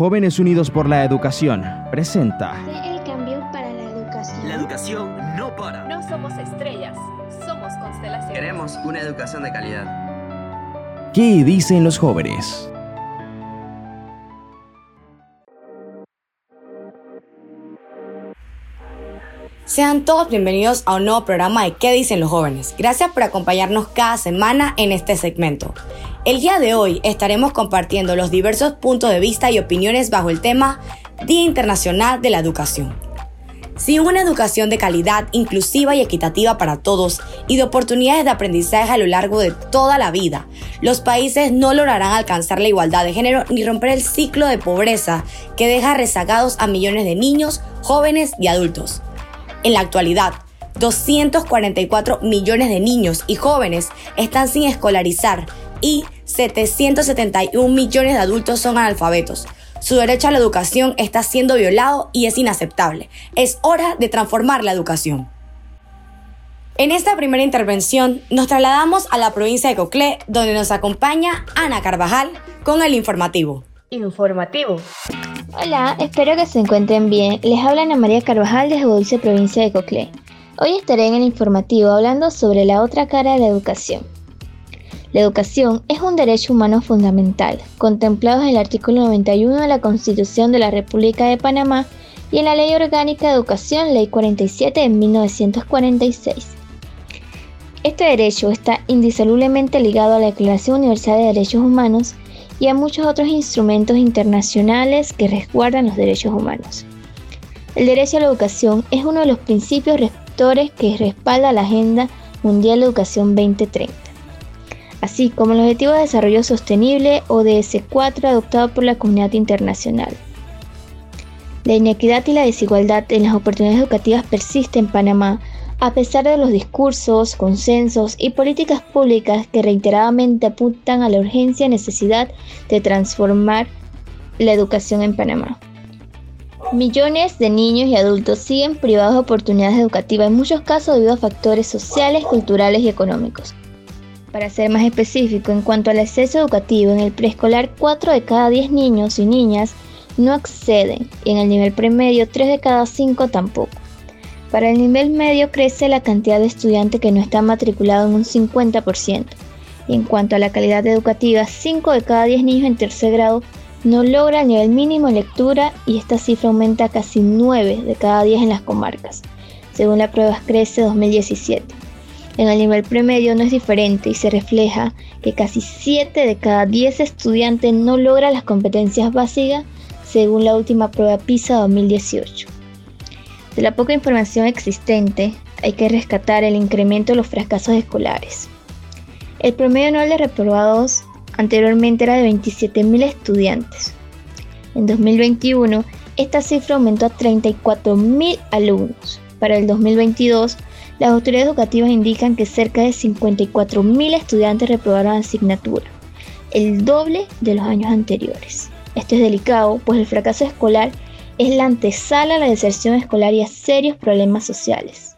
Jóvenes Unidos por la Educación presenta El cambio para la educación. La educación no para. No somos estrellas, somos constelaciones. Queremos una educación de calidad. ¿Qué dicen los jóvenes? Sean todos bienvenidos a un nuevo programa de ¿Qué dicen los jóvenes? Gracias por acompañarnos cada semana en este segmento. El día de hoy estaremos compartiendo los diversos puntos de vista y opiniones bajo el tema Día Internacional de la Educación. Sin una educación de calidad, inclusiva y equitativa para todos y de oportunidades de aprendizaje a lo largo de toda la vida, los países no lograrán alcanzar la igualdad de género ni romper el ciclo de pobreza que deja rezagados a millones de niños, jóvenes y adultos. En la actualidad, 244 millones de niños y jóvenes están sin escolarizar y 771 millones de adultos son analfabetos. Su derecho a la educación está siendo violado y es inaceptable. Es hora de transformar la educación. En esta primera intervención nos trasladamos a la provincia de Coclé, donde nos acompaña Ana Carvajal con el informativo. Informativo. Hola, espero que se encuentren bien. Les habla Ana María Carvajal desde Dulce, provincia de Coclé. Hoy estaré en el informativo hablando sobre la otra cara de la educación. La educación es un derecho humano fundamental, contemplado en el artículo 91 de la Constitución de la República de Panamá y en la Ley Orgánica de Educación, Ley 47 de 1946. Este derecho está indisolublemente ligado a la Declaración Universal de Derechos Humanos y a muchos otros instrumentos internacionales que resguardan los derechos humanos. El derecho a la educación es uno de los principios rectores que respalda la Agenda Mundial de Educación 2030 así como el Objetivo de Desarrollo Sostenible ODS4 adoptado por la comunidad internacional. La inequidad y la desigualdad en las oportunidades educativas persiste en Panamá, a pesar de los discursos, consensos y políticas públicas que reiteradamente apuntan a la urgencia y necesidad de transformar la educación en Panamá. Millones de niños y adultos siguen privados de oportunidades educativas, en muchos casos debido a factores sociales, culturales y económicos. Para ser más específico, en cuanto al acceso educativo, en el preescolar 4 de cada 10 niños y niñas no acceden y en el nivel premedio 3 de cada 5 tampoco. Para el nivel medio crece la cantidad de estudiantes que no están matriculados en un 50%. Y en cuanto a la calidad educativa, 5 de cada 10 niños en tercer grado no logra el nivel mínimo en lectura y esta cifra aumenta a casi 9 de cada 10 en las comarcas, según la prueba Crece 2017. En el nivel premedio no es diferente y se refleja que casi 7 de cada 10 estudiantes no logran las competencias básicas según la última prueba PISA 2018. De la poca información existente, hay que rescatar el incremento de los fracasos escolares. El promedio anual de reprobados anteriormente era de 27.000 estudiantes. En 2021, esta cifra aumentó a 34.000 alumnos. Para el 2022, las autoridades educativas indican que cerca de 54.000 estudiantes reprobaron la asignatura, el doble de los años anteriores. Esto es delicado, pues el fracaso escolar es la antesala a la deserción escolar y a serios problemas sociales.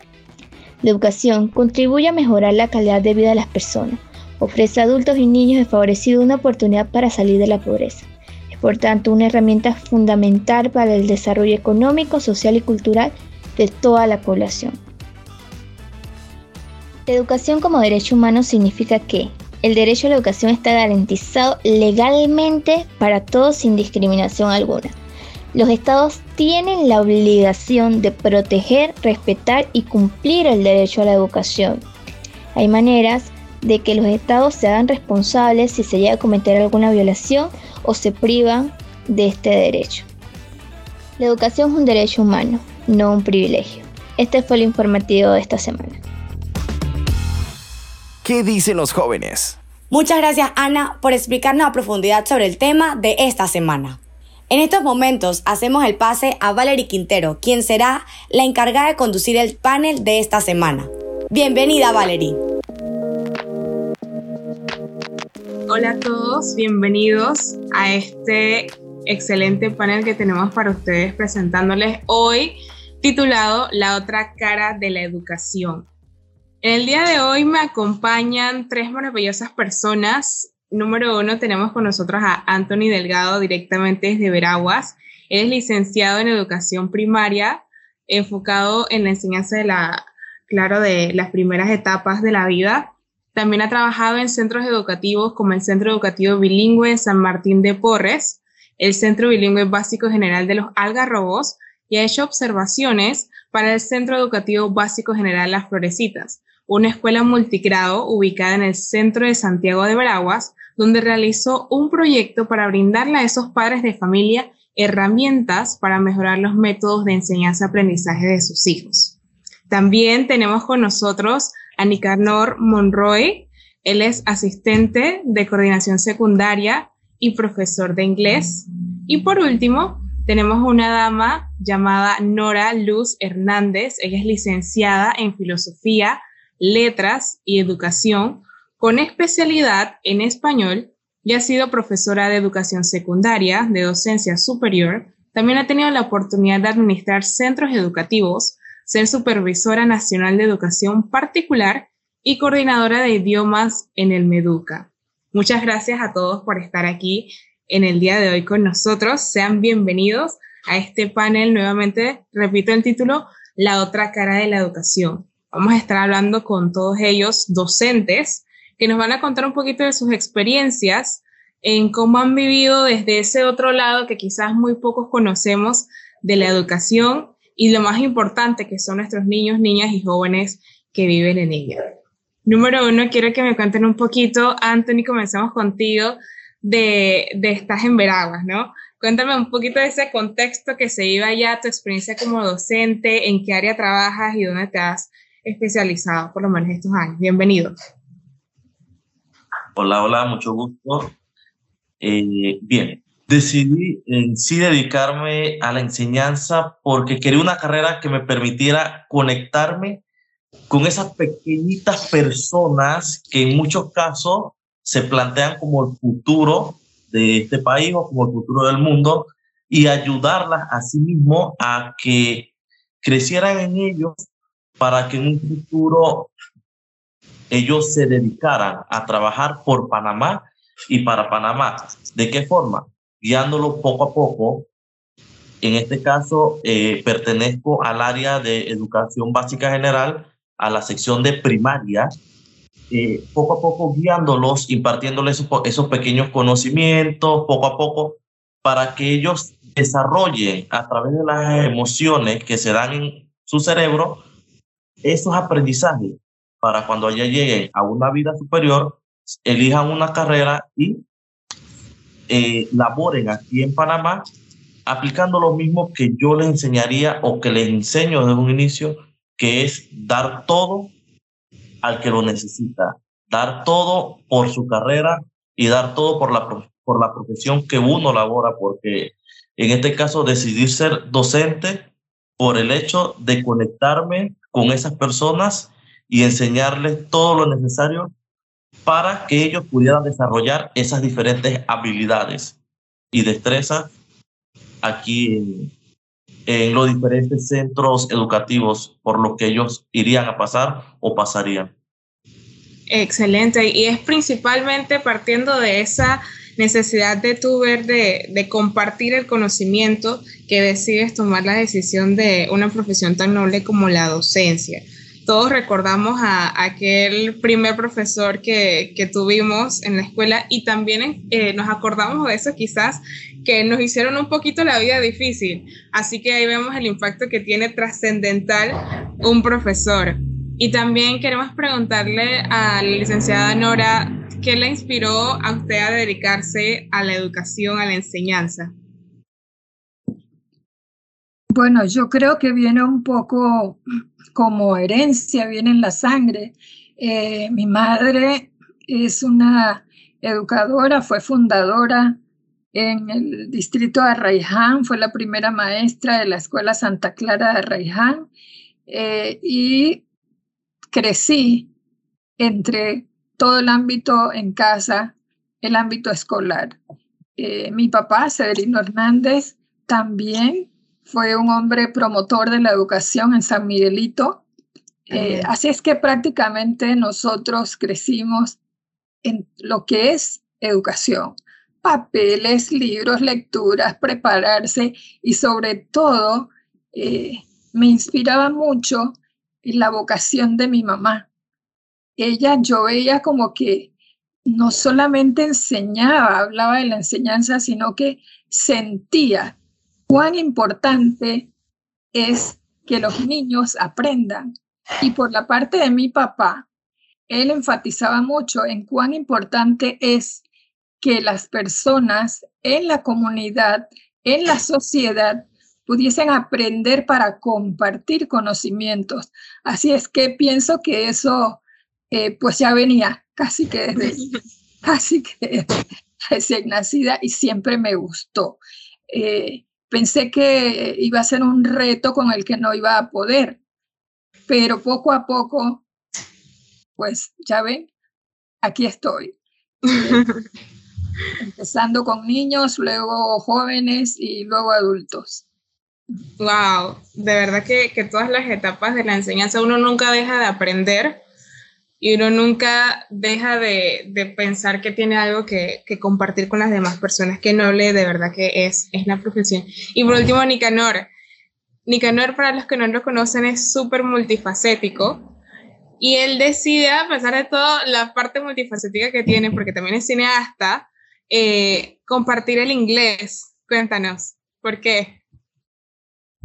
La educación contribuye a mejorar la calidad de vida de las personas, ofrece a adultos y niños desfavorecidos una oportunidad para salir de la pobreza. Es por tanto una herramienta fundamental para el desarrollo económico, social y cultural de toda la población. La educación como derecho humano significa que el derecho a la educación está garantizado legalmente para todos sin discriminación alguna. Los estados tienen la obligación de proteger, respetar y cumplir el derecho a la educación. Hay maneras de que los estados se hagan responsables si se llega a cometer alguna violación o se privan de este derecho. La educación es un derecho humano, no un privilegio. Este fue el informativo de esta semana. ¿Qué dicen los jóvenes? Muchas gracias Ana por explicarnos a profundidad sobre el tema de esta semana. En estos momentos hacemos el pase a Valerie Quintero, quien será la encargada de conducir el panel de esta semana. Bienvenida Valerie. Hola a todos, bienvenidos a este excelente panel que tenemos para ustedes presentándoles hoy titulado La otra cara de la educación. El día de hoy me acompañan tres maravillosas personas, número uno tenemos con nosotros a Anthony Delgado directamente desde Veraguas. Es licenciado en educación primaria, enfocado en la enseñanza de la, claro, de las primeras etapas de la vida. También ha trabajado en centros educativos como el Centro Educativo Bilingüe San Martín de Porres, el Centro Bilingüe Básico General de los Algarrobos y ha hecho observaciones para el Centro Educativo Básico General Las Florecitas, una escuela multigrado ubicada en el centro de Santiago de Veraguas, donde realizó un proyecto para brindarle a esos padres de familia herramientas para mejorar los métodos de enseñanza-aprendizaje de sus hijos. También tenemos con nosotros a Nicanor Monroy. Él es asistente de coordinación secundaria y profesor de inglés. Y por último, tenemos una dama llamada Nora Luz Hernández. Ella es licenciada en filosofía, letras y educación con especialidad en español y ha sido profesora de educación secundaria, de docencia superior. También ha tenido la oportunidad de administrar centros educativos, ser supervisora nacional de educación particular y coordinadora de idiomas en el Meduca. Muchas gracias a todos por estar aquí en el día de hoy con nosotros. Sean bienvenidos a este panel nuevamente, repito el título, La otra cara de la educación. Vamos a estar hablando con todos ellos, docentes, que nos van a contar un poquito de sus experiencias en cómo han vivido desde ese otro lado que quizás muy pocos conocemos de la educación y lo más importante que son nuestros niños, niñas y jóvenes que viven en ella. Número uno, quiero que me cuenten un poquito, Anthony, comenzamos contigo, de, de Estás en Veraguas, ¿no? Cuéntame un poquito de ese contexto que se iba ya, tu experiencia como docente, en qué área trabajas y dónde te has especializado por lo menos estos años. Bienvenido. Hola, hola, mucho gusto. Eh, bien, decidí en sí dedicarme a la enseñanza porque quería una carrera que me permitiera conectarme con esas pequeñitas personas que en muchos casos se plantean como el futuro de este país o como el futuro del mundo y ayudarlas a sí mismo a que crecieran en ellos para que en un futuro ellos se dedicaran a trabajar por Panamá y para Panamá. ¿De qué forma? Guiándolo poco a poco. En este caso, eh, pertenezco al área de educación básica general, a la sección de primaria, eh, poco a poco guiándolos, impartiéndoles esos pequeños conocimientos, poco a poco, para que ellos desarrollen a través de las emociones que se dan en su cerebro esos aprendizajes para cuando ya lleguen a una vida superior, elijan una carrera y eh, laboren aquí en Panamá aplicando lo mismo que yo les enseñaría o que les enseño desde un inicio, que es dar todo al que lo necesita, dar todo por su carrera y dar todo por la, por la profesión que uno labora, porque en este caso decidí ser docente por el hecho de conectarme con esas personas y enseñarles todo lo necesario para que ellos pudieran desarrollar esas diferentes habilidades y destrezas aquí en, los diferentes centros educativos por los que ellos irían a pasar o pasarían. Excelente, y es principalmente partiendo de esa necesidad de tu ver de, de, compartir el conocimiento que decides tomar la decisión de una profesión tan noble como la docencia todos recordamos a, aquel primer profesor que, tuvimos en la escuela y también eh, nos acordamos de eso quizás que nos hicieron un poquito la vida difícil. Así que ahí vemos el impacto que tiene trascendental un profesor. Y también queremos preguntarle a la licenciada Nora, ¿qué le inspiró a usted a dedicarse a la educación, a la enseñanza? Bueno, yo creo que viene un poco como herencia, viene en la sangre. Eh, mi madre es una educadora, fue fundadora en el distrito de Arraiján, fue la primera maestra de la Escuela Santa Clara de Arraiján eh, y crecí entre todo el ámbito en casa, el ámbito escolar. Eh, mi papá, Severino Hernández, también fue un hombre promotor de la educación en San Miguelito. Eh, así es que prácticamente nosotros crecimos en lo que es educación. Papeles, libros, lecturas, prepararse y sobre todo eh, me inspiraba mucho la vocación de mi mamá. Ella, yo veía como que no solamente enseñaba, hablaba de la enseñanza, sino que sentía cuán importante es que los niños aprendan. Y por la parte de mi papá, él enfatizaba mucho en cuán importante es que las personas en la comunidad, en la sociedad, pudiesen aprender para compartir conocimientos. Así es que pienso que eso eh, pues ya venía casi que desde, casi que recién nacida y siempre me gustó. Eh, pensé que iba a ser un reto con el que no iba a poder, pero poco a poco, pues ya ven, aquí estoy. empezando con niños, luego jóvenes y luego adultos. Wow, de verdad que, que, todas las etapas de la enseñanza uno nunca deja de aprender y uno nunca deja de, de pensar que tiene algo que, que, compartir con las demás personas, que noble de verdad que es, es la profesión. Y por último, Nicanor. Nicanor, para los que no lo conocen, es súper multifacético y él decide, a pesar de todo, la parte multifacética que tiene, porque también es cineasta, eh, compartir el inglés. Cuéntanos, ¿por qué?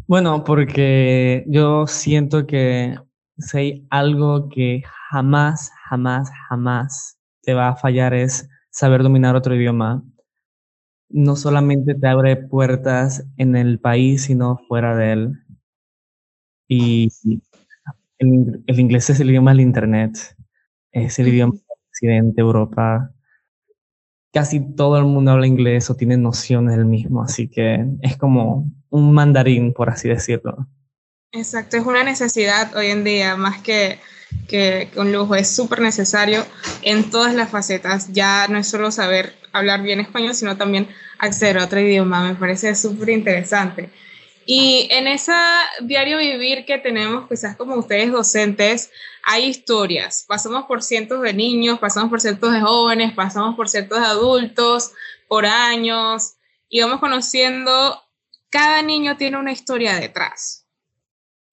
Bueno, porque yo siento que si hay algo que jamás, jamás, jamás te va a fallar es saber dominar otro idioma. No solamente te abre puertas en el país, sino fuera de él. Y el, el inglés es el idioma del Internet, es el idioma del Occidente, Europa, casi todo el mundo habla inglés o tiene nociones del mismo, así que es como un mandarín, por así decirlo. Exacto, es una necesidad hoy en día, más que, que, un lujo, es súper necesario en todas las facetas. Ya no es solo saber hablar bien español, sino también acceder a otro idioma, me parece súper interesante. Y en ese diario vivir que tenemos, quizás como ustedes docentes, hay historias. Pasamos por cientos de niños, pasamos por cientos de jóvenes, pasamos por cientos de adultos, por años, y vamos conociendo, cada niño tiene una historia detrás.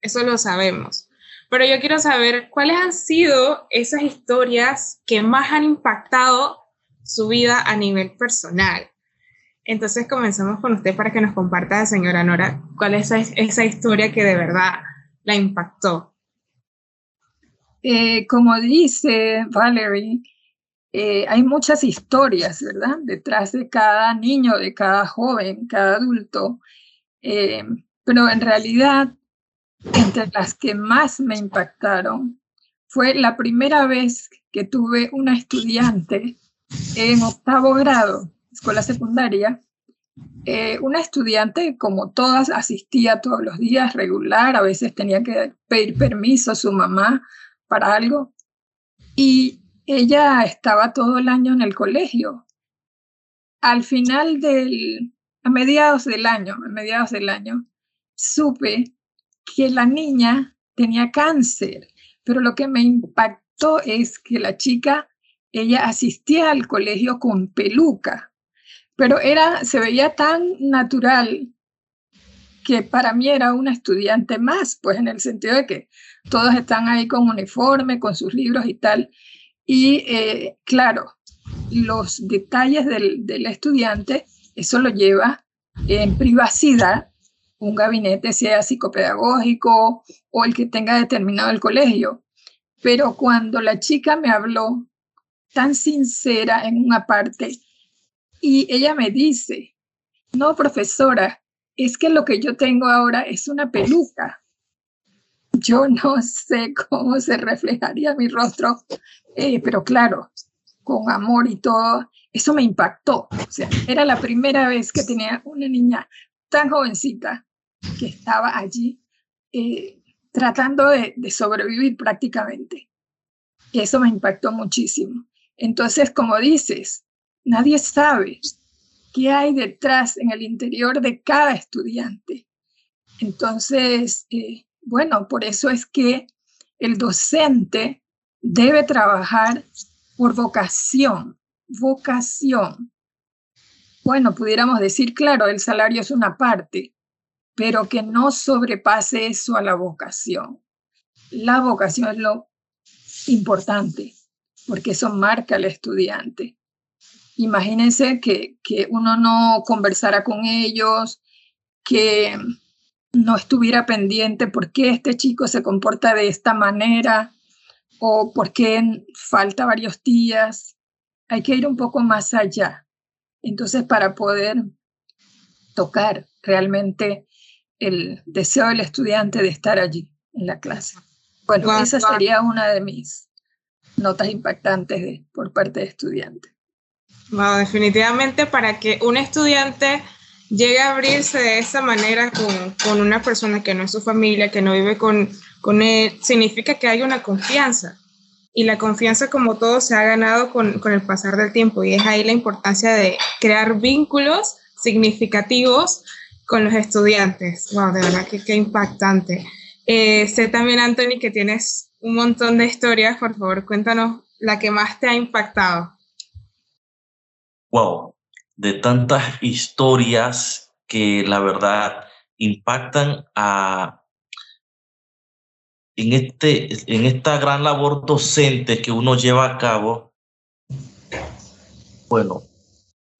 Eso lo sabemos. Pero yo quiero saber cuáles han sido esas historias que más han impactado su vida a nivel personal. Entonces comenzamos con usted para que nos comparta, señora Nora, cuál es esa, historia que de verdad la impactó. Eh, como dice Valerie, eh, hay muchas historias, ¿verdad? Detrás de cada niño, de cada joven, cada adulto. Eh, pero en realidad, entre las que más me impactaron, fue la primera vez que tuve una estudiante en octavo grado escuela secundaria, eh, una estudiante, como todas, asistía todos los días regular, a veces tenía que pedir permiso a su mamá para algo, y ella estaba todo el año en el colegio. Al final del, a mediados del año, a mediados del año, supe que la niña tenía cáncer, pero lo que me impactó es que la chica, ella asistía al colegio con peluca pero era, se veía tan natural que para mí era una estudiante más, pues en el sentido de que todos están ahí con uniforme, con sus libros y tal. Y eh, claro, los detalles del, del, estudiante, eso lo lleva en privacidad un gabinete, sea psicopedagógico o el que tenga determinado el colegio. Pero cuando la chica me habló tan sincera en una parte y ella me dice, no, profesora, es que lo que yo tengo ahora es una peluca. Yo no sé cómo se reflejaría mi rostro, eh, pero claro, con amor y todo, eso me impactó. O sea, era la primera vez que tenía una niña tan jovencita que estaba allí eh, tratando de, sobrevivir prácticamente. Y eso me impactó muchísimo. Entonces, como dices, Nadie sabe qué hay detrás en el interior de cada estudiante. Entonces, eh, bueno, por eso es que el docente debe trabajar por vocación, vocación, bueno, pudiéramos decir, claro, el salario es una parte, pero que no sobrepase eso a la vocación. La vocación es lo importante, porque eso marca al estudiante. Imagínense que, que uno no conversara con ellos, que no estuviera pendiente por qué este chico se comporta de esta manera o por qué falta varios días. Hay que ir un poco más allá. Entonces, para poder tocar realmente el deseo del estudiante de estar allí en la clase. Bueno, esa sería una de mis notas impactantes por parte de estudiantes. Wow, definitivamente para que un estudiante llegue a abrirse de esa manera con, con, una persona que no es su familia, que no vive con, con él, significa que hay una confianza. Y la confianza, como todo, se ha ganado con, con el pasar del tiempo. Y es ahí la importancia de crear vínculos significativos con los estudiantes. Wow, de verdad que qué impactante. Eh, sé también, Anthony, que tienes un montón de historias. Por favor, cuéntanos la que más te ha impactado. Wow, de tantas historias que la verdad impactan a en, este, en esta gran labor docente que uno lleva a cabo, bueno,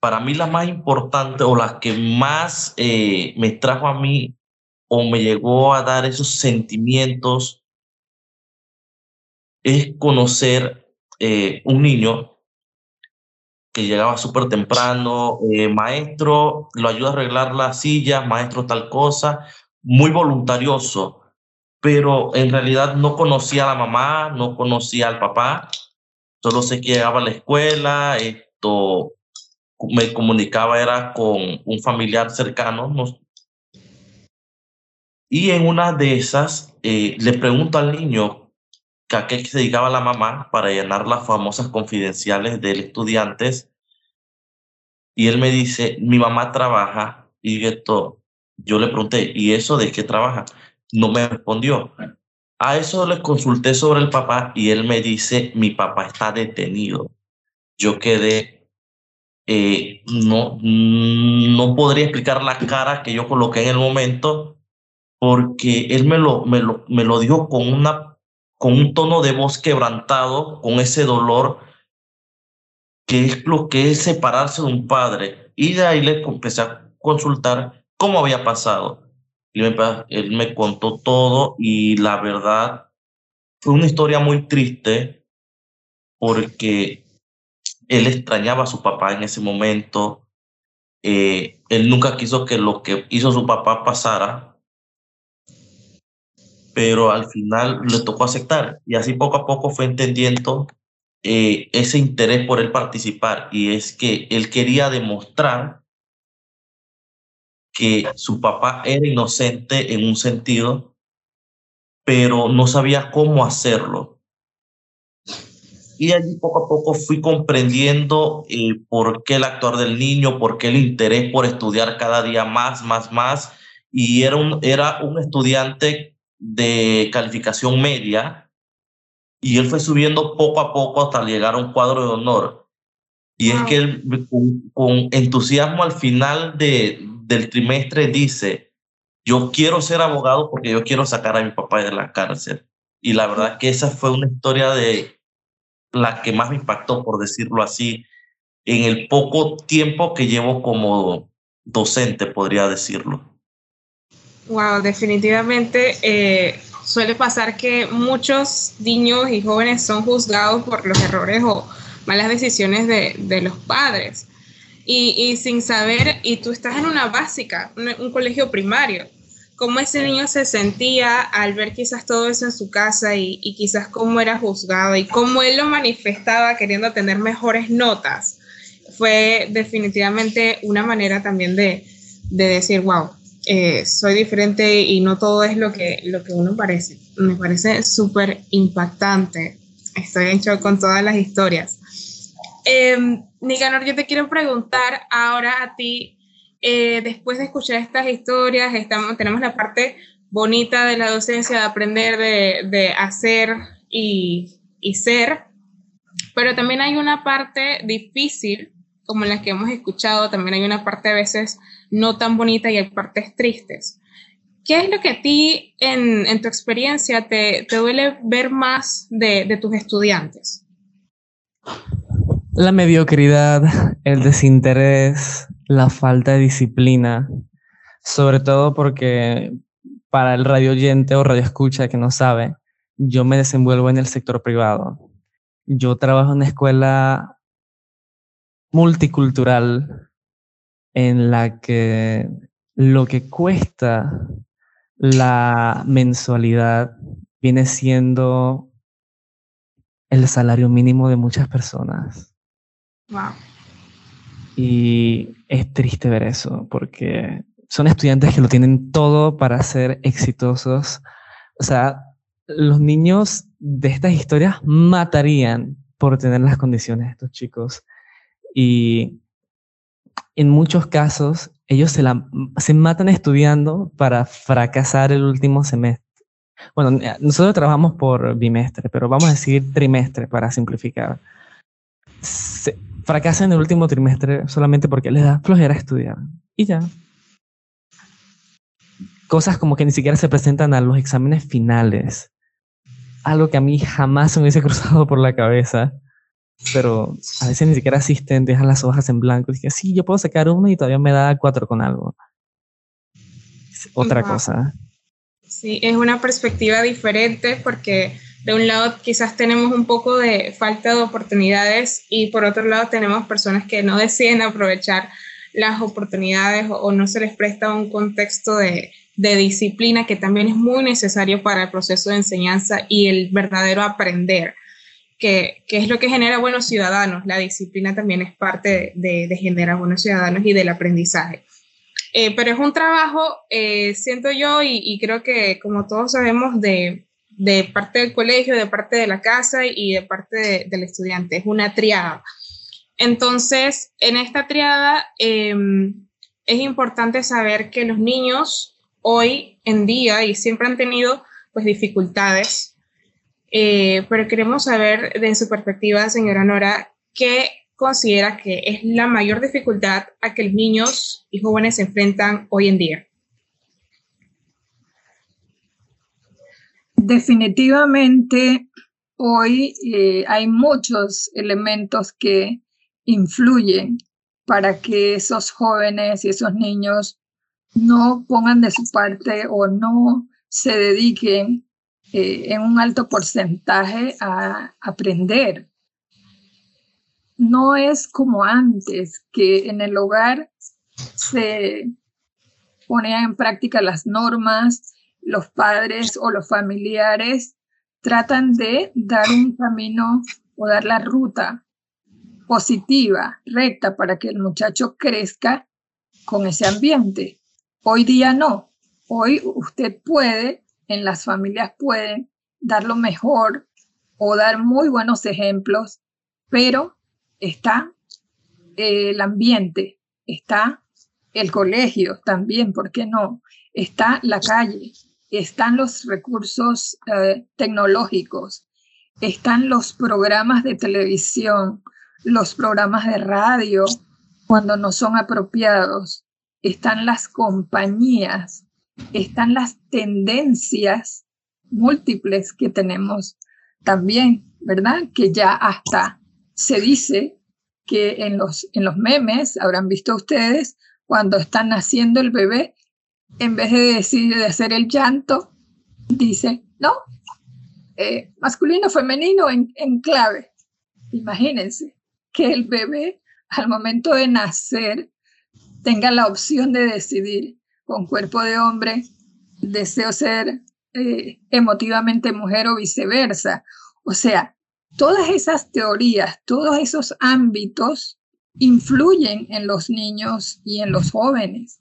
para mí la más importante o la que más eh, me trajo a mí o me llegó a dar esos sentimientos es conocer eh, un niño que llegaba súper temprano, eh, maestro, lo ayuda a arreglar la silla, maestro tal cosa, muy voluntarioso, pero en realidad no conocía a la mamá, no conocía al papá, solo sé que llegaba a la escuela, esto me comunicaba era con un familiar cercano, y en una de esas eh, le pregunto al niño a qué se dedicaba la mamá para llenar las famosas confidenciales del estudiantes. Y él me dice, mi mamá trabaja. Y esto, yo le pregunté, ¿y eso de qué trabaja? No me respondió. A eso le consulté sobre el papá y él me dice, mi papá está detenido. Yo quedé, eh, no, no podría explicar la cara que yo coloqué en el momento porque él me lo, me lo, me lo dijo con una con un tono de voz quebrantado, con ese dolor que es lo que es separarse de un padre. Y de ahí le empecé a consultar cómo había pasado. Él me contó todo y la verdad fue una historia muy triste porque él extrañaba a su papá en ese momento. Eh, él nunca quiso que lo que hizo su papá pasara, pero al final le tocó aceptar y así poco a poco fue entendiendo eh, ese interés por él participar y es que él quería demostrar que su papá era inocente en un sentido, pero no sabía cómo hacerlo. Y allí poco a poco fui comprendiendo eh, por qué el actuar del niño, por qué el interés por estudiar cada día más, más, más. Y era un, era un estudiante de calificación media y él fue subiendo poco a poco hasta llegar a un cuadro de honor. Y es que él con, entusiasmo al final de, del trimestre dice, yo quiero ser abogado porque yo quiero sacar a mi papá de la cárcel. Y la verdad que esa fue una historia de la que más me impactó, por decirlo así, en el poco tiempo que llevo como docente, podría decirlo. Wow, definitivamente eh, suele pasar que muchos niños y jóvenes son juzgados por los errores o malas decisiones de, de los padres. Y, y, sin saber, y tú estás en una básica, un, colegio primario, cómo ese niño se sentía al ver quizás todo eso en su casa y, y, quizás cómo era juzgado y cómo él lo manifestaba queriendo tener mejores notas, fue definitivamente una manera también de, de decir, wow, eh, soy diferente y no todo es lo que, lo que uno parece. Me parece súper impactante. Estoy en shock con todas las historias. Eh, Nicanor, yo te quiero preguntar ahora a ti, eh, después de escuchar estas historias, estamos, tenemos la parte bonita de la docencia, de aprender, de, de hacer y, y ser, Pero también hay una parte difícil, como la que hemos escuchado, también hay una parte a veces no tan bonita y hay partes tristes. ¿Qué es lo que a ti, en, tu experiencia, te, duele ver más de, de tus estudiantes? La mediocridad, el desinterés, la falta de disciplina, sobre todo porque para el radio oyente o radio escucha que no sabe, yo me desenvuelvo en el sector privado. Yo trabajo en una escuela multicultural en la que lo que cuesta la mensualidad viene siendo el salario mínimo de muchas personas. Wow. Y es triste ver eso, porque son estudiantes que lo tienen todo para ser exitosos. O sea, los niños de estas historias matarían por tener las condiciones de estos chicos. Y en muchos casos, ellos se, la, se matan estudiando para fracasar el último semestre. Bueno, nosotros trabajamos por bimestre, pero vamos a decir trimestre para simplificar. Se, fracasan en el último trimestre solamente porque les da flojera estudiar. Y ya. Cosas como que ni siquiera se presentan a los exámenes finales. Algo que a mí jamás se me hubiese cruzado por la cabeza. Pero a veces ni siquiera asisten, dejan las hojas en blanco. Dije, sí, yo puedo sacar uno y todavía me da cuatro con algo. otra cosa. Sí, es una perspectiva diferente porque de un lado quizás tenemos un poco de falta de oportunidades y por otro lado tenemos personas que no deciden aprovechar las oportunidades o, no se les presta un contexto de, disciplina que también es muy necesario para el proceso de enseñanza y el verdadero aprender, que, es lo que genera buenos ciudadanos. La disciplina también es parte de, generar buenos ciudadanos y del aprendizaje. Eh, pero es un trabajo, eh, siento yo, y creo que como todos sabemos, de, de parte del colegio, de parte de la casa y de parte del estudiante. Es una triada. Entonces, en esta triada em, es importante saber que los niños hoy en día y siempre han tenido pues dificultades, eh, pero queremos saber de su perspectiva, señora Nora, qué considera que es la mayor dificultad a que los niños y jóvenes se enfrentan hoy en día. Definitivamente, hoy eh, hay muchos elementos que influyen para que esos jóvenes y esos niños no pongan de su parte o no se dediquen eh, en un alto porcentaje a aprender. No es como antes, que en el hogar se ponían en práctica las normas, los padres o los familiares tratan de dar un camino o dar la ruta positiva, recta, para que el muchacho crezca con ese ambiente. Hoy día no. Hoy usted puede, en las familias pueden dar lo mejor o dar muy buenos ejemplos, pero está el ambiente, está el colegio también, ¿por qué no? Está la calle, están los recursos eh, tecnológicos, están los programas de televisión, los programas de radio cuando no son apropiados, están las compañías, están las tendencias múltiples que tenemos también, ¿verdad? Que ya hasta se dice que en los, en los memes, habrán visto ustedes, cuando están naciendo el bebé, en vez de decir de hacer el llanto, dice, no, eh, masculino, femenino en, en clave. Imagínense que el bebé al momento de nacer tenga la opción de decidir con cuerpo de hombre, deseo ser eh, emotivamente mujer o viceversa. O sea, todas esas teorías, todos esos ámbitos influyen en los niños y en los jóvenes.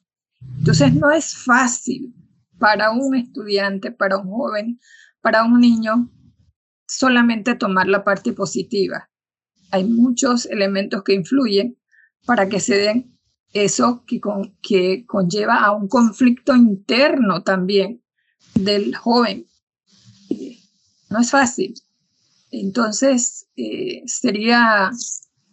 Entonces no es fácil para un estudiante, para un joven, para un niño, solamente tomar la parte positiva. Hay muchos elementos que influyen para que se den eso que, que conlleva a un conflicto interno también del joven. No es fácil. Entonces, eh, sería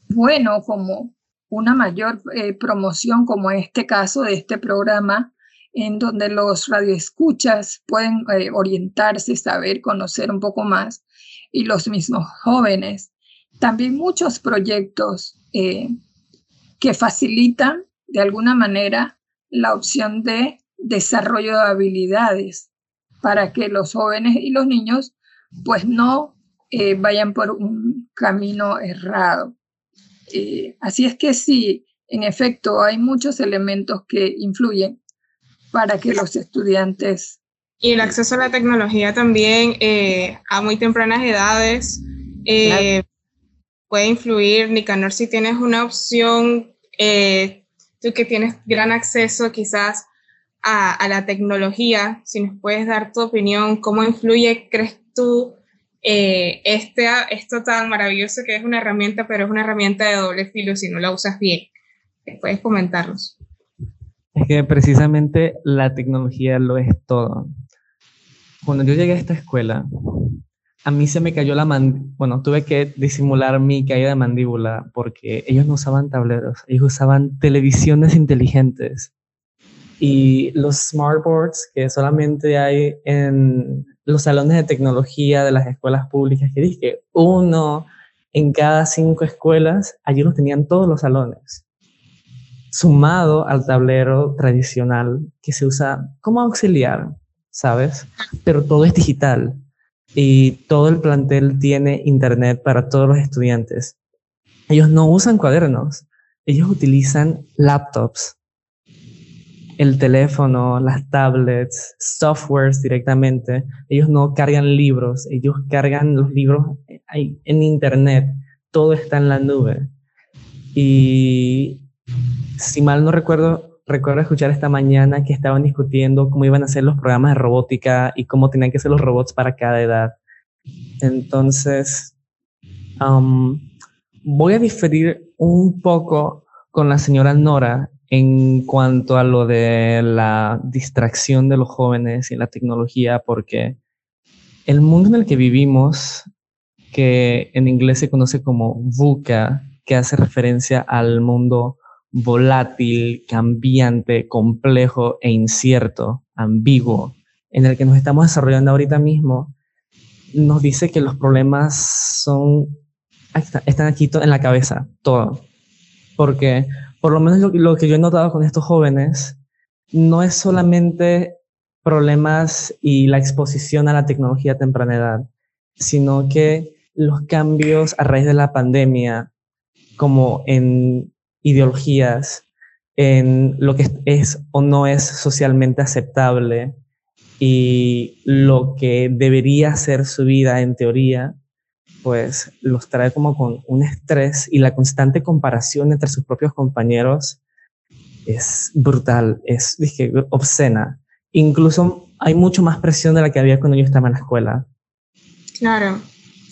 bueno como una mayor eh, promoción como este caso de este programa, en donde los radioescuchas pueden eh, orientarse, saber, conocer un poco más, y los mismos jóvenes. También muchos proyectos que facilitan de alguna manera la opción de desarrollo de habilidades para que los jóvenes y los niños pues no eh, vayan por un camino errado. Eh, así es que sí, en efecto, hay muchos elementos que influyen para que los estudiantes... Y el acceso a la tecnología también eh, a muy tempranas edades puede influir. Nicanor, si tienes una opción, tú que tienes gran acceso quizás a, la tecnología, si nos puedes dar tu opinión, cómo influye, crees tú, eh, este, esto tan maravilloso que es una herramienta, pero es una herramienta de doble filo si no la usas bien. Puedes comentarnos. Es que precisamente la tecnología lo es todo. Cuando yo llegué a esta escuela, a mí se me cayó la mandíbula, bueno, tuve que disimular mi caída de mandíbula porque ellos no usaban tableros, ellos usaban televisiones inteligentes y los smartboards que solamente hay en los salones de tecnología de las escuelas públicas, que dije, uno en cada cinco escuelas, allí los tenían todos los salones, sumado al tablero tradicional que se usa como auxiliar, ¿sabes? Pero todo es digital y todo el plantel tiene internet para todos los estudiantes. Ellos no usan cuadernos, ellos utilizan laptops el teléfono, las tablets, softwares directamente. Ellos no cargan libros, ellos cargan los libros en internet. Todo está en la nube. Y si mal no recuerdo, recuerdo escuchar esta mañana que estaban discutiendo cómo iban a ser los programas de robótica y cómo tenían que ser los robots para cada edad. Entonces, voy a diferir un poco con la señora Nora en cuanto a lo de la distracción de los jóvenes y la tecnología, porque el mundo en el que vivimos, que en inglés se conoce como VUCA, que hace referencia al mundo volátil, cambiante, complejo e incierto, ambiguo, en el que nos estamos desarrollando ahorita mismo, nos dice que los problemas son, están aquí en la cabeza, todo. Porque por lo menos lo, que yo he notado con estos jóvenes, no es solamente problemas y la exposición a la tecnología a temprana edad, sino que los cambios a raíz de la pandemia, como en ideologías, en lo que es o no es socialmente aceptable y lo que debería ser su vida en teoría, pues los trae como con un estrés y la constante comparación entre sus propios compañeros es brutal, es dije, obscena. Incluso hay mucho más presión de la que había cuando yo estaba en la escuela. Claro,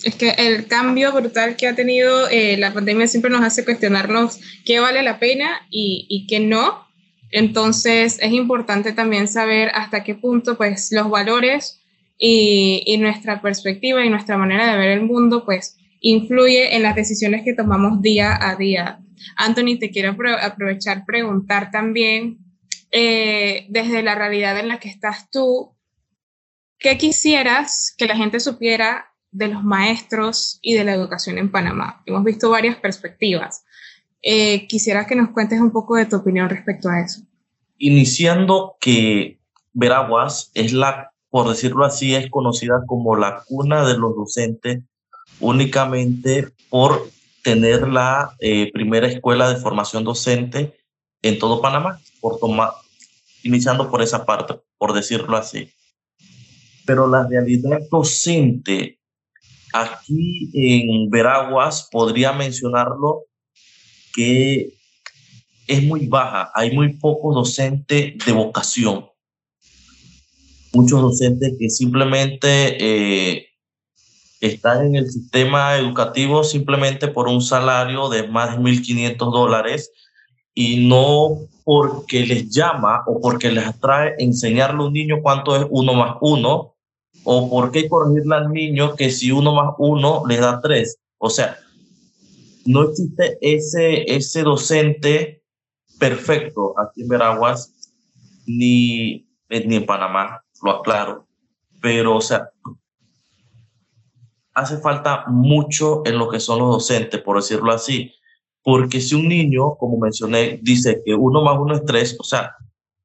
es que el cambio brutal que ha tenido eh, la pandemia siempre nos hace cuestionarnos qué vale la pena y, y qué no. Entonces es importante también saber hasta qué punto pues los valores y, nuestra perspectiva y nuestra manera de ver el mundo, pues influye en las decisiones que tomamos día a día. Anthony, te quiero aprovechar preguntar también, eh, desde la realidad en la que estás tú, ¿qué quisieras que la gente supiera de los maestros y de la educación en Panamá? Hemos visto varias perspectivas. Eh, quisiera que nos cuentes un poco de tu opinión respecto a eso. Iniciando que Veraguas es la por decirlo así, es conocida como la cuna de los docentes únicamente por tener la eh, primera escuela de formación docente en todo Panamá, por tomar, iniciando por esa parte, por decirlo así. Pero la realidad docente aquí en Veraguas podría mencionarlo que es muy baja, hay muy pocos docentes de vocación muchos docentes que simplemente eh, están en el sistema educativo simplemente por un salario de más de 1.500 dólares y no porque les llama o porque les atrae enseñarle a un niño cuánto es uno más uno ¿O por qué corregirle al niño que si uno más uno le da tres? O sea, no existe ese, ese docente perfecto aquí en Veraguas, ni, ni en Panamá, lo aclaro. Pero, o sea, hace falta mucho en lo que son los docentes, por decirlo así. Porque si un niño, como mencioné, dice que uno más uno es tres, o sea,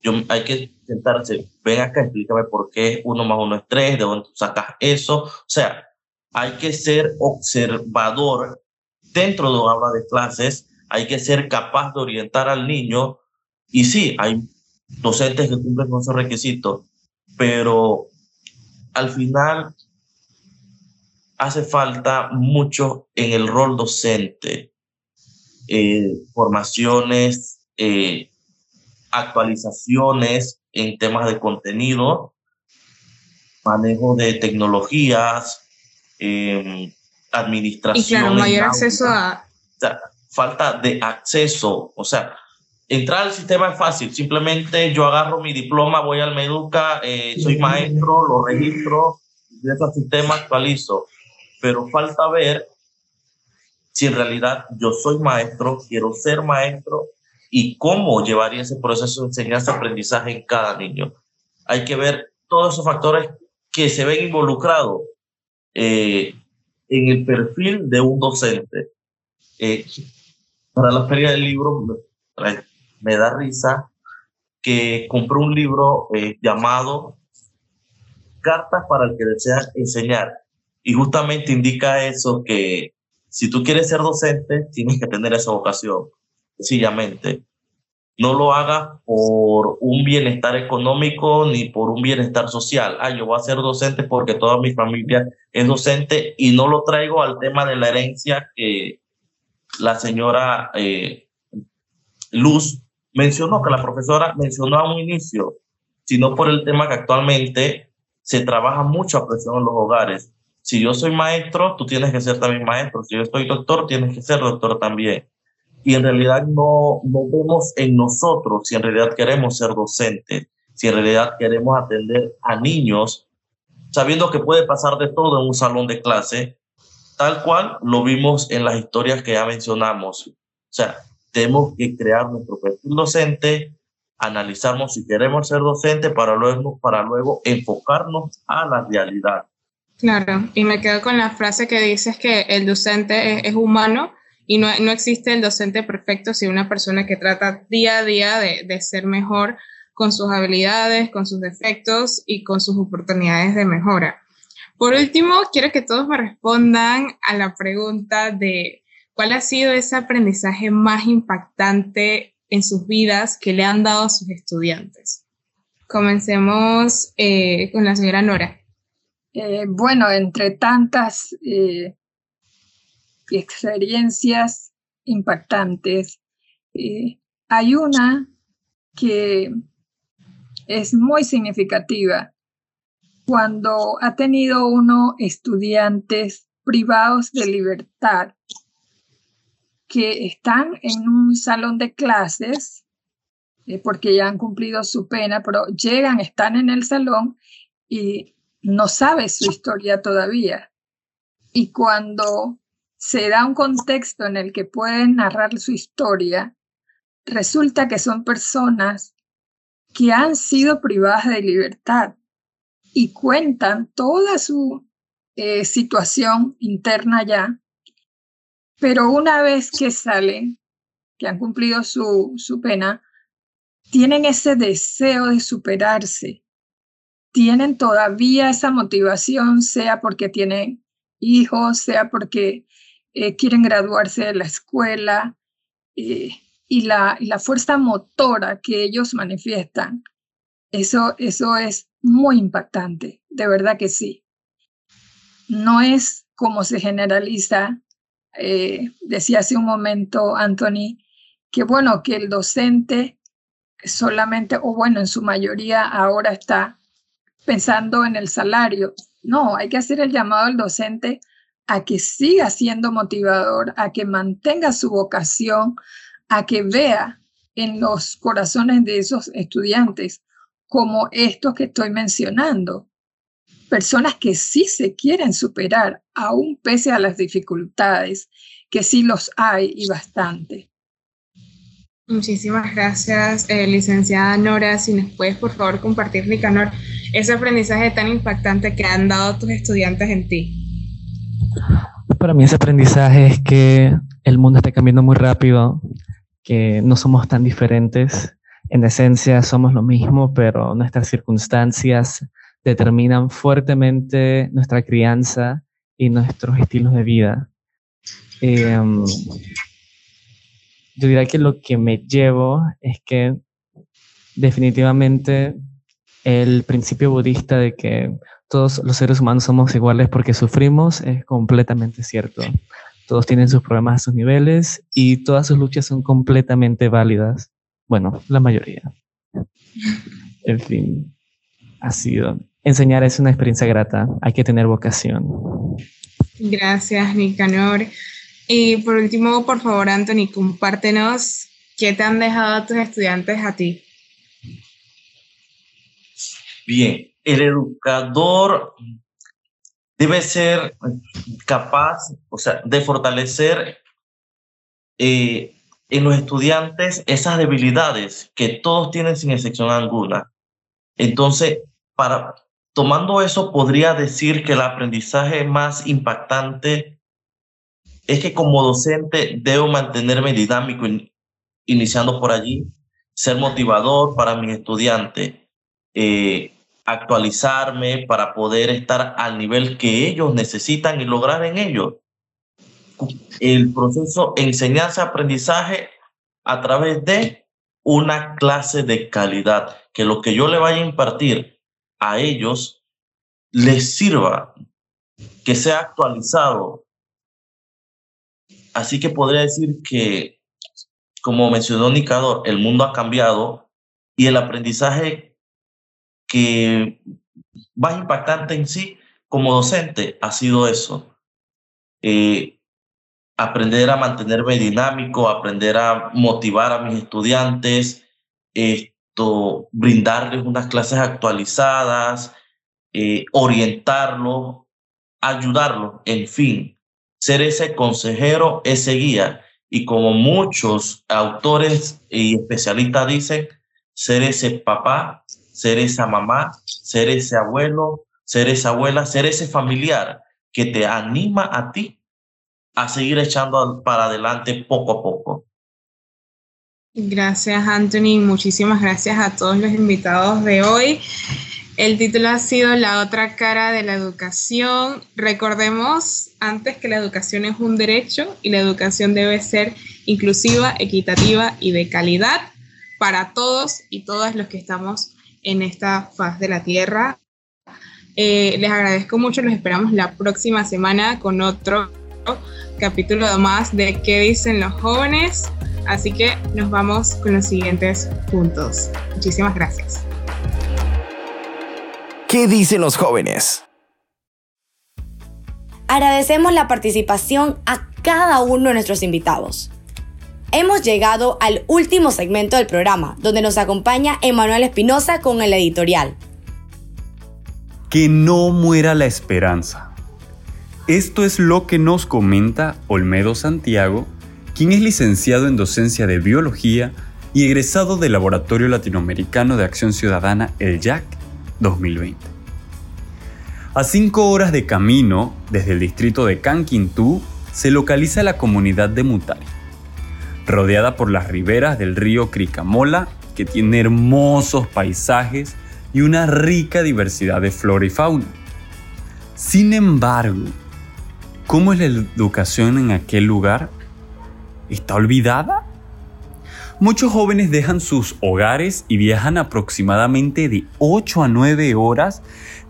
yo, hay que sentarse, ven acá, explícame por qué uno más uno es tres, de dónde sacas eso. O sea, hay que ser observador dentro de una aula de clases, hay que ser capaz de orientar al niño. Y sí, hay docentes que cumplen con esos requisitos, pero al final hace falta mucho en el rol docente, eh, formaciones, eh, actualizaciones en temas de contenido, manejo de tecnologías, eh, administración. Y claro, mayor acceso a... falta de acceso, o sea, entrar al sistema es fácil, simplemente yo agarro mi diploma, voy al Meduca, eh, soy maestro, lo registro, de ese sistema actualizo, pero falta ver si en realidad yo soy maestro, quiero ser maestro y cómo llevaría ese proceso de enseñanza-aprendizaje en cada niño. Hay que ver todos esos factores que se ven involucrados eh, en el perfil de un docente. Eh, para la feria del libro me, da risa que compré un libro eh, llamado Cartas para el que desea enseñar. Y justamente indica eso, que si tú quieres ser docente, tienes que tener esa vocación, sencillamente no lo haga por un bienestar económico ni por un bienestar social. Ah, yo voy a ser docente porque toda mi familia es docente y no lo traigo al tema de la herencia que la señora eh, Luz mencionó, que la profesora mencionó a un inicio, sino por el tema que actualmente se trabaja mucho a presión en los hogares. Si yo soy maestro, tú tienes que ser también maestro. Si yo soy doctor, tienes que ser doctor también y en realidad no, no vemos en nosotros si en realidad queremos ser docentes, si en realidad queremos atender a niños, sabiendo que puede pasar de todo en un salón de clase, tal cual lo vimos en las historias que ya mencionamos. O sea, tenemos que crear nuestro perfil docente, analizarnos si queremos ser docente para luego, para luego enfocarnos a la realidad. Claro, y me quedo con la frase que dices que el docente es, es humano y no, no, existe el docente perfecto, sino una persona que trata día a día de, de, ser mejor con sus habilidades, con sus defectos y con sus oportunidades de mejora. Por último, quiero que todos me respondan a la pregunta de cuál ha sido ese aprendizaje más impactante en sus vidas que le han dado a sus estudiantes. Comencemos eh, con la señora Nora. Eh, bueno, entre tantas eh, experiencias impactantes. Hay una que es muy significativa cuando ha tenido uno estudiantes privados de libertad que están en un salón de clases eh, porque ya han cumplido su pena, pero llegan, están en el salón y no sabe su historia todavía. Y cuando se da un contexto en el que pueden narrar su historia, resulta que son personas que han sido privadas de libertad y cuentan toda su eh, situación interna ya, pero una vez que salen, que han cumplido su, su pena, tienen ese deseo de superarse, tienen todavía esa motivación, sea porque tienen hijos, sea porque eh, quieren graduarse de la escuela eh, y, la, la, fuerza motora que ellos manifiestan, eso, eso es muy impactante, de verdad que sí. No es como se generaliza, eh, decía hace un momento Anthony, que bueno, que el docente solamente, o bueno, en su mayoría ahora está pensando en el salario. No, hay que hacer el llamado al docente a que siga siendo motivador, a que mantenga su vocación, a que vea en los corazones de esos estudiantes como estos que estoy mencionando, personas que sí se quieren superar, aún pese a las dificultades, que sí los hay y bastante. Muchísimas gracias, eh, licenciada Nora. Si nos puedes, por favor, compartir, Nicanor, ese aprendizaje tan impactante que han dado tus estudiantes en ti. Para mí ese aprendizaje es que el mundo está cambiando muy rápido, que no somos tan diferentes. En esencia somos lo mismo, pero nuestras circunstancias determinan fuertemente nuestra crianza y nuestros estilos de vida. Em, yo diría que lo que me llevo es que definitivamente el principio budista de que todos los seres humanos somos iguales porque sufrimos es completamente cierto. Todos tienen sus problemas a sus niveles y todas sus luchas son completamente válidas. Bueno, la mayoría. En fin, ha sido. Enseñar es una experiencia grata. Hay que tener vocación. Gracias, Nicanor. Y por último, por favor, Anthony, compártenos qué te han dejado tus estudiantes a ti. Bien, el educador debe ser capaz, o sea, de fortalecer eh, en los estudiantes esas debilidades que todos tienen sin excepción alguna. Entonces, para tomando eso, podría decir que el aprendizaje más impactante es que como docente debo mantenerme dinámico, iniciando por allí, ser motivador para mis estudiantes, eh, actualizarme para poder estar al nivel que ellos necesitan y lograr en ellos. El proceso enseñanza-aprendizaje a través de una clase de calidad, que lo que yo le vaya a impartir a ellos les sirva, que sea actualizado Así que podría decir que, como mencionó Nicador, el mundo ha cambiado y el aprendizaje que más impactante en sí como docente ha sido eso. Eh, aprender a mantenerme dinámico, aprender a motivar a mis estudiantes, brindarles unas clases actualizadas, eh, orientarlos, ayudarlos, en fin, ser ese consejero, ese guía. Y como muchos autores y especialistas dicen, ser ese papá, ser esa mamá, ser ese abuelo, ser esa abuela, ser ese familiar que te anima a ti a seguir echando para adelante poco a poco. Gracias, Anthony. Muchísimas gracias a todos los invitados de hoy. El título ha sido La otra cara de la educación. Recordemos antes que la educación es un derecho y la educación debe ser inclusiva, equitativa y de calidad para todos y todas los que estamos en esta faz de la tierra. Eh, les agradezco mucho, los esperamos la próxima semana con otro capítulo más de ¿Qué dicen los jóvenes? Así que nos vamos con los siguientes puntos. Muchísimas gracias. ¿Qué dicen los jóvenes? Agradecemos la participación a cada uno de nuestros invitados. Hemos llegado al último segmento del programa, donde nos acompaña Emanuel Espinosa con el editorial. Que no muera la esperanza. Esto es lo que nos comenta Olmedo Santiago, quien es licenciado en docencia de biología y egresado del Laboratorio Latinoamericano de Acción Ciudadana, el JAC, 2020. A cinco horas de camino desde el distrito de Canquintú se localiza la comunidad de Mutari, rodeada por las riberas del río Cricamola, que tiene hermosos paisajes y una rica diversidad de flora y fauna. Sin embargo, ¿cómo es la educación en aquel lugar? ¿Está olvidada? Muchos jóvenes dejan sus hogares y viajan aproximadamente de 8 a 9 horas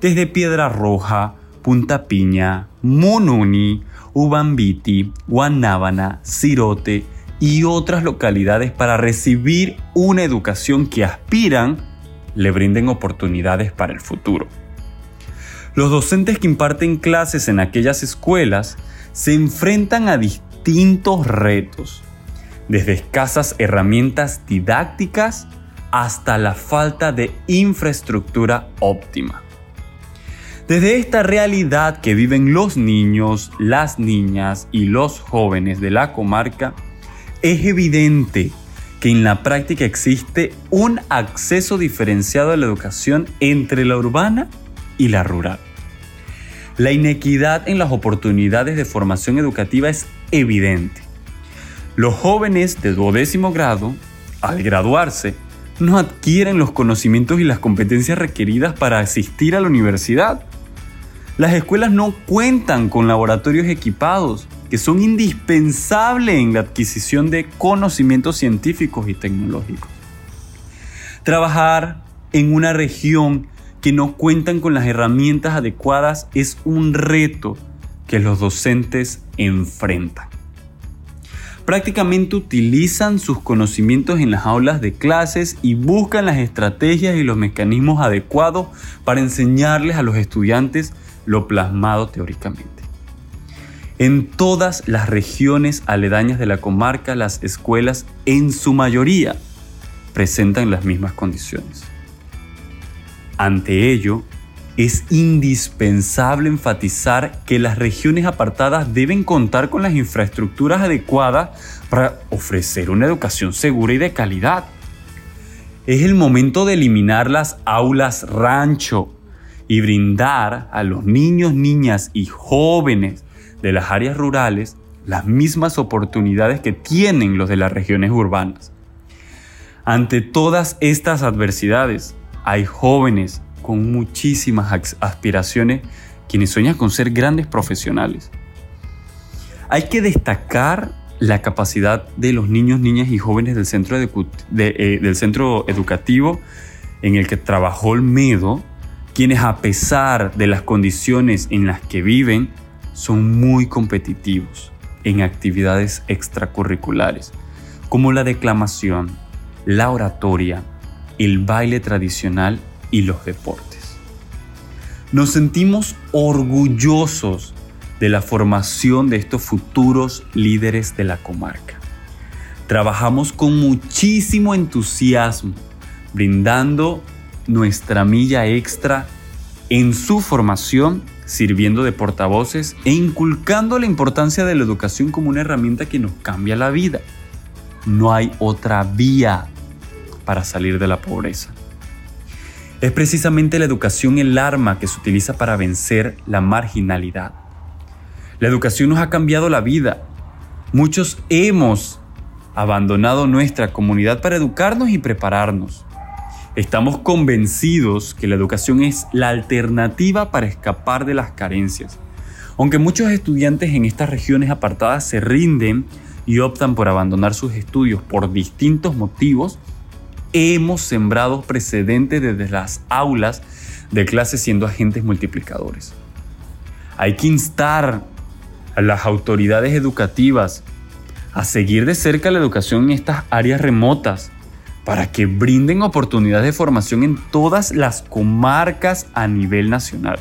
desde Piedra Roja, Punta Piña, Mononi, Ubambiti, Guanábana, Cirote y otras localidades para recibir una educación que aspiran le brinden oportunidades para el futuro. Los docentes que imparten clases en aquellas escuelas se enfrentan a distintos retos desde escasas herramientas didácticas hasta la falta de infraestructura óptima. Desde esta realidad que viven los niños, las niñas y los jóvenes de la comarca, es evidente que en la práctica existe un acceso diferenciado a la educación entre la urbana y la rural. La inequidad en las oportunidades de formación educativa es evidente. Los jóvenes de duodécimo grado, al graduarse, no adquieren los conocimientos y las competencias requeridas para asistir a la universidad. Las escuelas no cuentan con laboratorios equipados que son indispensables en la adquisición de conocimientos científicos y tecnológicos. Trabajar en una región que no cuentan con las herramientas adecuadas es un reto que los docentes enfrentan. Prácticamente utilizan sus conocimientos en las aulas de clases y buscan las estrategias y los mecanismos adecuados para enseñarles a los estudiantes lo plasmado teóricamente. En todas las regiones aledañas de la comarca, las escuelas en su mayoría presentan las mismas condiciones. Ante ello, es indispensable enfatizar que las regiones apartadas deben contar con las infraestructuras adecuadas para ofrecer una educación segura y de calidad. Es el momento de eliminar las aulas rancho y brindar a los niños, niñas y jóvenes de las áreas rurales las mismas oportunidades que tienen los de las regiones urbanas. Ante todas estas adversidades, hay jóvenes con muchísimas aspiraciones quienes sueñan con ser grandes profesionales. Hay que destacar la capacidad de los niños, niñas y jóvenes del centro, eh, del centro educativo en el que trabajó el MEDO, quienes a pesar de las condiciones en las que viven, son muy competitivos en actividades extracurriculares, como la declamación, la oratoria, el baile tradicional y los deportes. Nos sentimos orgullosos de la formación de estos futuros líderes de la comarca. Trabajamos con muchísimo entusiasmo, brindando nuestra milla extra en su formación, sirviendo de portavoces e inculcando la importancia de la educación como una herramienta que nos cambia la vida. No hay otra vía para salir de la pobreza. Es precisamente la educación el arma que se utiliza para vencer la marginalidad. La educación nos ha cambiado la vida. Muchos hemos abandonado nuestra comunidad para educarnos y prepararnos. Estamos convencidos que la educación es la alternativa para escapar de las carencias. Aunque muchos estudiantes en estas regiones apartadas se rinden y optan por abandonar sus estudios por distintos motivos, hemos sembrado precedentes desde las aulas de clases siendo agentes multiplicadores. Hay que instar a las autoridades educativas a seguir de cerca la educación en estas áreas remotas para que brinden oportunidades de formación en todas las comarcas a nivel nacional.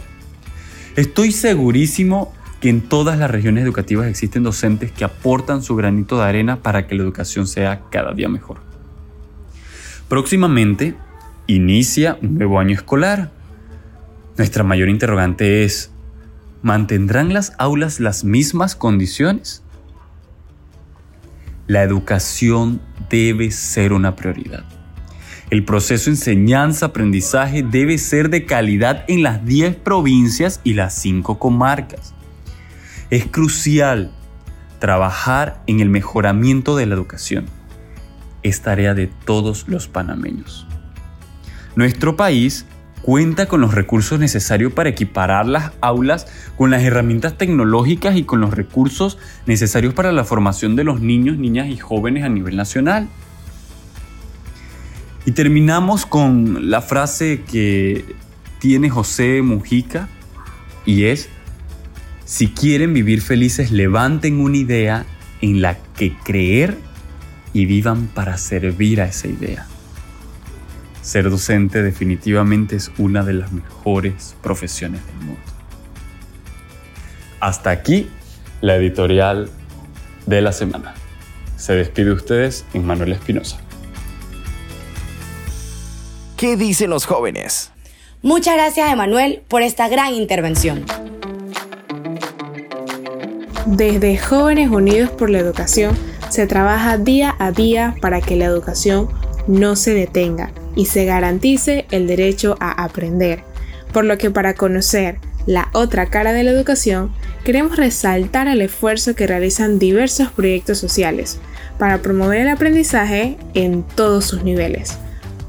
Estoy segurísimo que en todas las regiones educativas existen docentes que aportan su granito de arena para que la educación sea cada día mejor. Próximamente inicia un nuevo año escolar. Nuestra mayor interrogante es, ¿mantendrán las aulas las mismas condiciones? La educación debe ser una prioridad. El proceso enseñanza-aprendizaje debe ser de calidad en las 10 provincias y las 5 comarcas. Es crucial trabajar en el mejoramiento de la educación es tarea de todos los panameños. Nuestro país cuenta con los recursos necesarios para equiparar las aulas con las herramientas tecnológicas y con los recursos necesarios para la formación de los niños, niñas y jóvenes a nivel nacional. Y terminamos con la frase que tiene José Mujica y es, si quieren vivir felices, levanten una idea en la que creer y vivan para servir a esa idea. Ser docente definitivamente es una de las mejores profesiones del mundo. Hasta aquí la editorial de la semana. Se despide de ustedes en Manuel Espinosa. ¿Qué dicen los jóvenes? Muchas gracias, Emanuel, por esta gran intervención. Desde Jóvenes Unidos por la Educación se trabaja día a día para que la educación no se detenga y se garantice el derecho a aprender. Por lo que para conocer la otra cara de la educación, queremos resaltar el esfuerzo que realizan diversos proyectos sociales para promover el aprendizaje en todos sus niveles.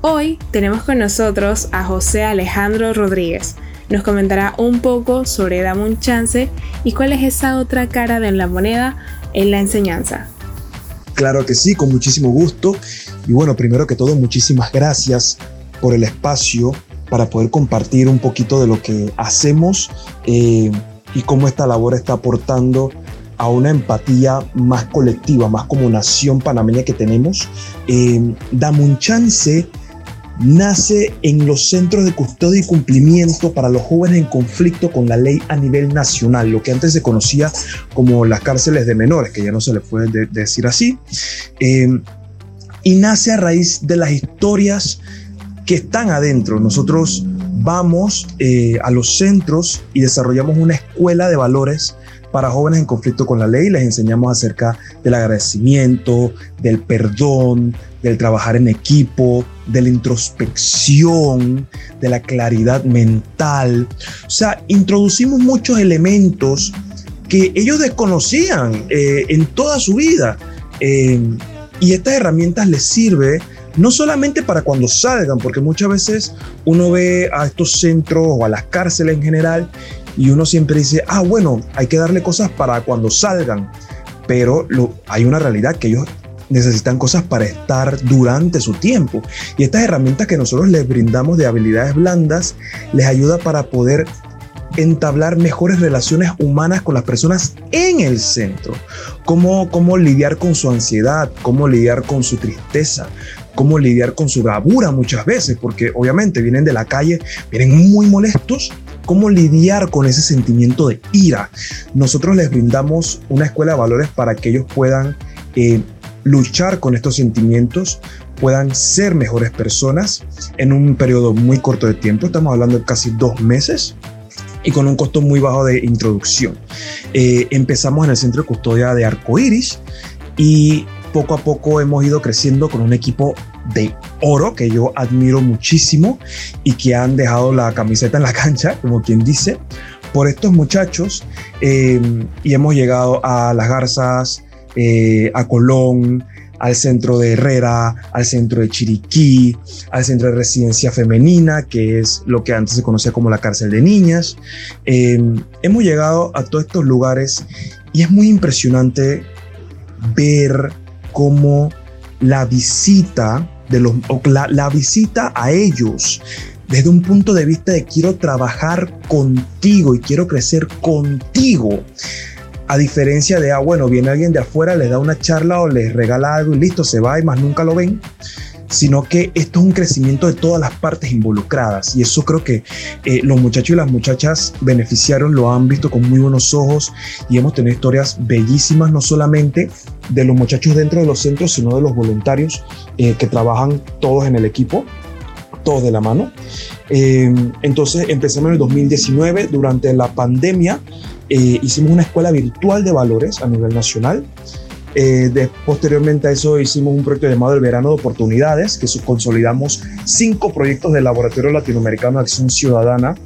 Hoy tenemos con nosotros a José Alejandro Rodríguez. Nos comentará un poco sobre Dame un chance y cuál es esa otra cara de la moneda en la enseñanza. Claro que sí, con muchísimo gusto. Y bueno, primero que todo, muchísimas gracias por el espacio para poder compartir un poquito de lo que hacemos eh, y cómo esta labor está aportando a una empatía más colectiva, más como nación panameña que tenemos. Eh, dame un chance nace en los centros de custodia y cumplimiento para los jóvenes en conflicto con la ley a nivel nacional, lo que antes se conocía como las cárceles de menores, que ya no se le puede decir así, eh, y nace a raíz de las historias que están adentro. Nosotros vamos eh, a los centros y desarrollamos una escuela de valores para jóvenes en conflicto con la ley. Les enseñamos acerca del agradecimiento, del perdón, del trabajar en equipo, de la introspección, de la claridad mental. O sea, introducimos muchos elementos que ellos desconocían eh, en toda su vida. Eh, y estas herramientas les sirve no solamente para cuando salgan, porque muchas veces uno ve a estos centros o a las cárceles en general y uno siempre dice, ah, bueno, hay que darle cosas para cuando salgan, pero hay una realidad que ellos necesitan cosas para estar durante su tiempo. Y estas herramientas que nosotros les brindamos de habilidades blandas les ayuda para poder entablar mejores relaciones humanas con las personas en el centro. Cómo, cómo lidiar con su ansiedad, cómo lidiar con su tristeza, cómo lidiar con su bravura muchas veces, porque obviamente vienen de la calle, vienen muy molestos cómo lidiar con ese sentimiento de ira. Nosotros les brindamos una escuela de valores para que ellos puedan eh, luchar con estos sentimientos, puedan ser mejores personas en un periodo muy corto de tiempo. Estamos hablando de casi dos meses y con un costo muy bajo de introducción. Eh, empezamos en el centro de custodia de Arcoiris y poco a poco hemos ido creciendo con un equipo de oro que yo admiro muchísimo y que han dejado la camiseta en la cancha, como quien dice, por estos muchachos eh, y hemos llegado a Las Garzas, eh, a Colón, al centro de Herrera, al centro de Chiriquí, al centro de residencia femenina, que es lo que antes se conocía como la cárcel de niñas. Eh, hemos llegado a todos estos lugares y es muy impresionante ver cómo la visita de los, la, la visita a ellos desde un punto de vista de quiero trabajar contigo y quiero crecer contigo. A diferencia de, ah, bueno, viene alguien de afuera, les da una charla o les regala algo y listo, se va y más nunca lo ven sino que esto es un crecimiento de todas las partes involucradas y eso creo que eh, los muchachos y las muchachas beneficiaron, lo han visto con muy buenos ojos y hemos tenido historias bellísimas, no solamente de los muchachos dentro de los centros, sino de los voluntarios eh, que trabajan todos en el equipo, todos de la mano. Eh, entonces empezamos en el 2019, durante la pandemia, hicimos una escuela virtual de valores a nivel nacional. Eh, posteriormente a eso hicimos un proyecto llamado el Verano de Oportunidades, que consolidamos cinco proyectos del Laboratorio Latinoamericano de Acción Ciudadana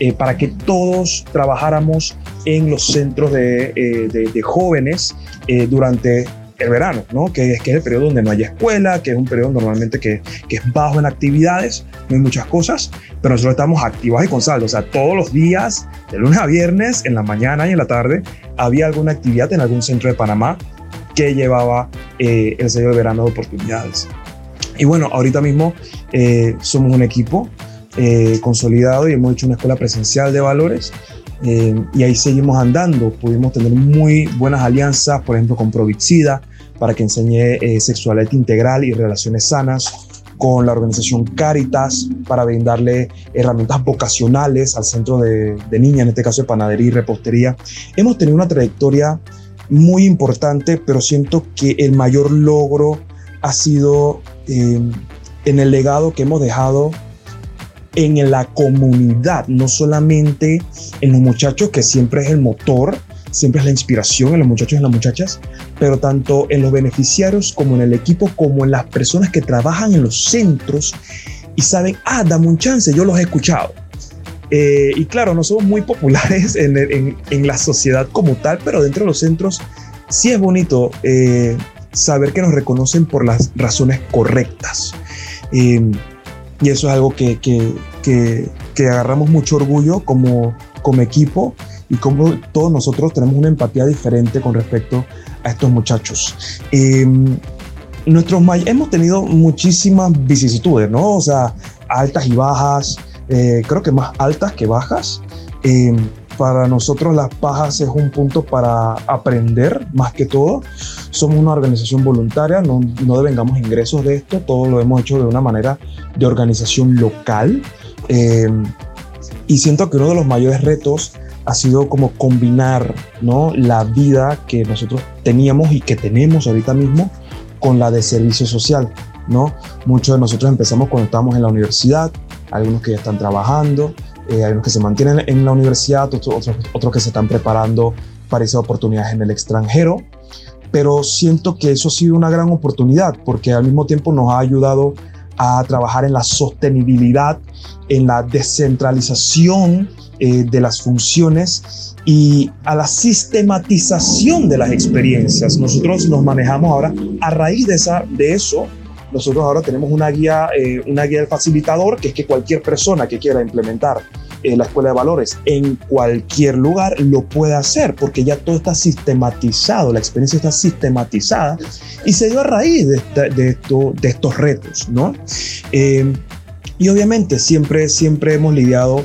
eh, para que todos trabajáramos en los centros de, eh, jóvenes durante el verano, ¿no? que, que es el periodo donde no hay escuela, que es un periodo normalmente que, que, es bajo en actividades, no hay muchas cosas, pero nosotros estamos activos y con saldo, o sea, todos los días, de lunes a viernes, en la mañana y en la tarde, había alguna actividad en algún centro de Panamá que llevaba eh, el sello de verano de oportunidades. Y bueno, ahorita mismo eh, somos un equipo eh, consolidado y hemos hecho una escuela presencial de valores y ahí seguimos andando. Pudimos tener muy buenas alianzas, por ejemplo, con Provixida para que enseñe sexualidad integral y relaciones sanas con la organización Caritas para brindarle herramientas vocacionales al centro de, niñas, en este caso de panadería y repostería. Hemos tenido una trayectoria muy importante, pero siento que el mayor logro ha sido eh, en el legado que hemos dejado en la comunidad, no solamente en los muchachos, que siempre es el motor, siempre es la inspiración en los muchachos y en las muchachas, pero tanto en los beneficiarios como en el equipo, como en las personas que trabajan en los centros y saben, ah, dame un chance, yo los he escuchado. Eh, y claro, no somos muy populares en, la sociedad como tal, pero dentro de los centros sí es bonito eh, saber que nos reconocen por las razones correctas. Em, y eso es algo que, que, agarramos mucho orgullo como, como equipo y como todos nosotros tenemos una empatía diferente con respecto a estos muchachos. Eh, nuestros hemos tenido muchísimas vicisitudes, ¿no? O sea, altas y bajas, eh, creo que más altas que bajas. Eh, para nosotros las bajas es un punto para aprender más que todo. Somos una organización voluntaria, no, no devengamos ingresos de esto, todo lo hemos hecho de una manera de organización local. Eh, y siento que uno de los mayores retos ha sido como combinar ¿no? la vida que nosotros teníamos y que tenemos ahorita mismo con la de servicio social. ¿no? Muchos de nosotros empezamos cuando estábamos en la universidad, algunos que ya están trabajando, eh, hay unos que se mantienen en la universidad, otros, otros, que se están preparando para esas oportunidades en el extranjero, pero siento que eso ha sido una gran oportunidad porque al mismo tiempo nos ha ayudado a trabajar en la sostenibilidad, en la descentralización eh, de las funciones y a la sistematización de las experiencias. Nosotros nos manejamos ahora a raíz de, esa, de eso nosotros ahora tenemos una guía, eh, una guía del facilitador, que es que cualquier persona que quiera implementar eh, la escuela de valores en cualquier lugar lo puede hacer, porque ya todo está sistematizado, la experiencia está sistematizada y se dio a raíz de, de, esto, de estos retos, ¿no? Eh, y obviamente siempre, siempre hemos lidiado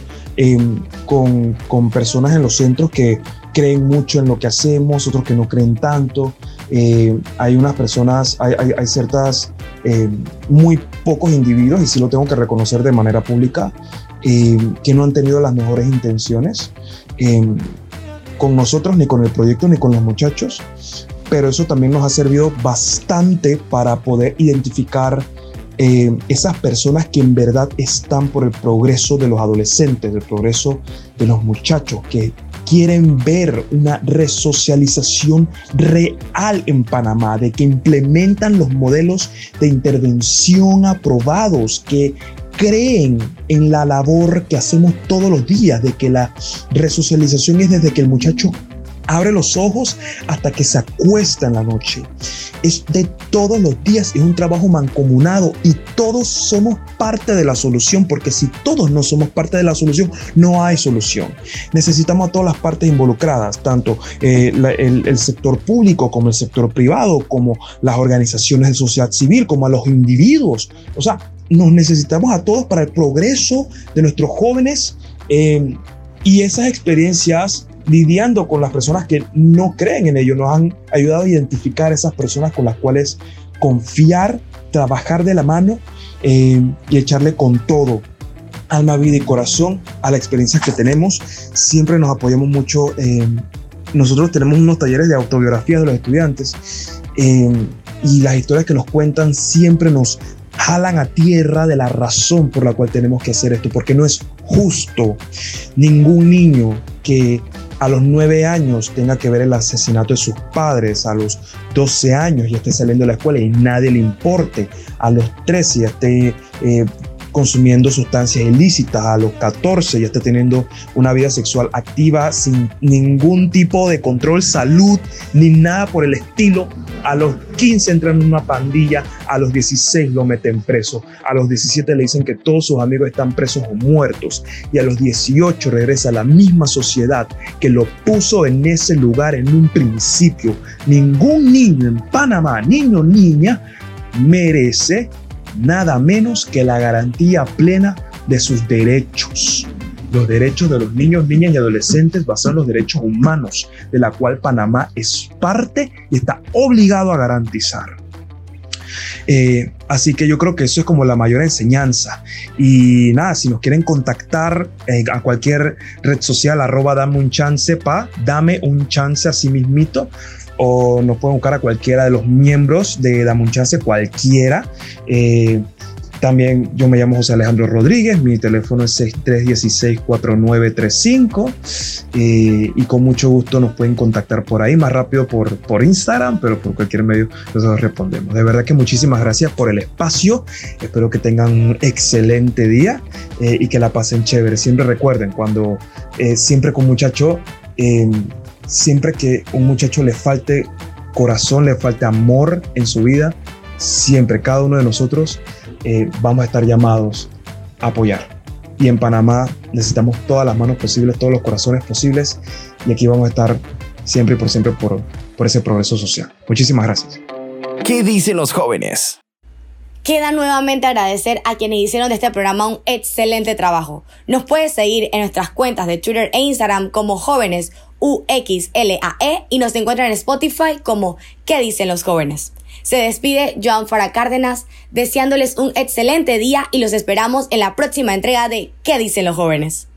con, con personas en los centros que creen mucho en lo que hacemos, otros que no creen tanto. Eh, hay unas personas, hay, hay, ciertas, eh, muy pocos individuos, y sí lo tengo que reconocer de manera pública, eh, que no han tenido las mejores intenciones con nosotros, ni con el proyecto, ni con los muchachos, pero eso también nos ha servido bastante para poder identificar esas personas que en verdad están por el progreso de los adolescentes, el progreso de los muchachos, que quieren ver una resocialización real en Panamá, de que implementan los modelos de intervención aprobados, que creen en la labor que hacemos todos los días, de que la resocialización es desde que el muchacho abre los ojos hasta que se acuesta en la noche. Es de todos los días, es un trabajo mancomunado y todos somos parte de la solución, porque si todos no somos parte de la solución, no hay solución. Necesitamos a todas las partes involucradas, tanto eh, el, sector público como el sector privado, como las organizaciones de sociedad civil, como a los individuos. O sea, nos necesitamos a todos para el progreso de nuestros jóvenes eh, y esas experiencias lidiando con las personas que no creen en ello. Nos han ayudado a identificar esas personas con las cuales confiar, trabajar de la mano eh, y echarle con todo, alma, vida y corazón a la experiencia que tenemos. Siempre nos apoyamos mucho. Eh, nosotros tenemos unos talleres de autobiografía de los estudiantes eh, y las historias que nos cuentan siempre nos jalan a tierra de la razón por la cual tenemos que hacer esto, porque no es justo ningún niño que a los nueve años tenga que ver el asesinato de sus padres, a los 12 años ya esté saliendo de la escuela y nadie le importe, a los 13 ya esté eh, consumiendo sustancias ilícitas, a los 14 ya está teniendo una vida sexual activa sin ningún tipo de control, salud, ni nada por el estilo. A los 15 entran en una pandilla, a los 16 lo meten preso, a los 17 le dicen que todos sus amigos están presos o muertos y a los 18 regresa a la misma sociedad que lo puso en ese lugar en un principio. Ningún niño en Panamá, niño niña, merece nada menos que la garantía plena de sus derechos. Los derechos de los niños, niñas y adolescentes basados en los derechos humanos, de la cual Panamá es parte y está obligado a garantizar. Eh, así que yo creo que eso es como la mayor enseñanza. Y nada, si nos quieren contactar eh, a cualquier red social, arroba dame un chance, pa, dame un chance a sí mismito o nos pueden buscar a cualquiera de los miembros de Damunchance, cualquiera. Eh, También yo me llamo José Alejandro Rodríguez, mi teléfono es 6316-4935 eh, y con mucho gusto nos pueden contactar por ahí, más rápido por, por Instagram, pero por cualquier medio nosotros respondemos. De verdad que muchísimas gracias por el espacio, espero que tengan un excelente día eh, y que la pasen chévere. Siempre recuerden, cuando eh, siempre con muchacho, siempre que un muchacho le falte corazón, le falte amor en su vida, siempre cada uno de nosotros eh, vamos a estar llamados a apoyar. Y en Panamá necesitamos todas las manos posibles, todos los corazones posibles, y aquí vamos a estar siempre y por siempre por, por ese progreso social. Muchísimas gracias. ¿Qué dicen los jóvenes? Queda nuevamente agradecer a quienes hicieron de este programa un excelente trabajo. Nos puedes seguir en nuestras cuentas de Twitter e Instagram como jóvenes UXLAE y nos encuentran en Spotify como ¿Qué dicen los jóvenes? Se despide Joan Fara Cárdenas, deseándoles un excelente día y los esperamos en la próxima entrega de ¿Qué dicen los jóvenes?